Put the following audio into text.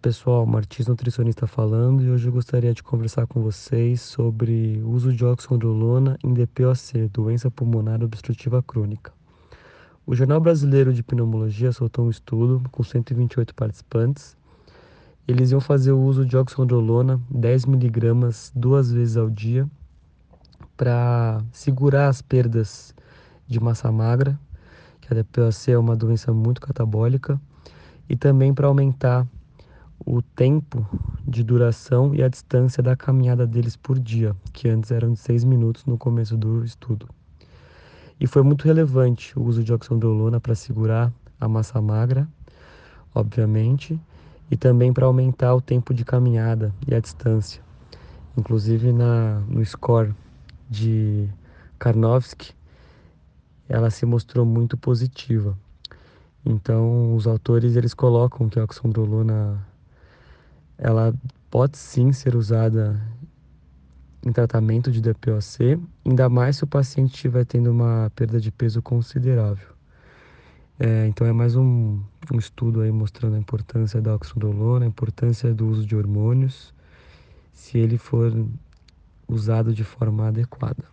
pessoal, Martins nutricionista falando e hoje eu gostaria de conversar com vocês sobre o uso de oxandrolona em DPOC, doença pulmonar obstrutiva crônica. O Jornal Brasileiro de Pneumologia soltou um estudo com 128 participantes. Eles iam fazer o uso de oxandrolona 10 miligramas duas vezes ao dia para segurar as perdas de massa magra, que a DPOC é uma doença muito catabólica, e também para aumentar o tempo de duração e a distância da caminhada deles por dia, que antes eram de 6 minutos no começo do estudo. E foi muito relevante o uso de oxandrolona para segurar a massa magra, obviamente, e também para aumentar o tempo de caminhada e a distância. Inclusive na, no score de Karnowski, ela se mostrou muito positiva. Então, os autores eles colocam que a oxandrolona ela pode sim ser usada em tratamento de DPOC, ainda mais se o paciente estiver tendo uma perda de peso considerável. É, então é mais um, um, estudo aí mostrando a importância da oxandrolona, a importância do uso de hormônios, se ele for usado de forma adequada.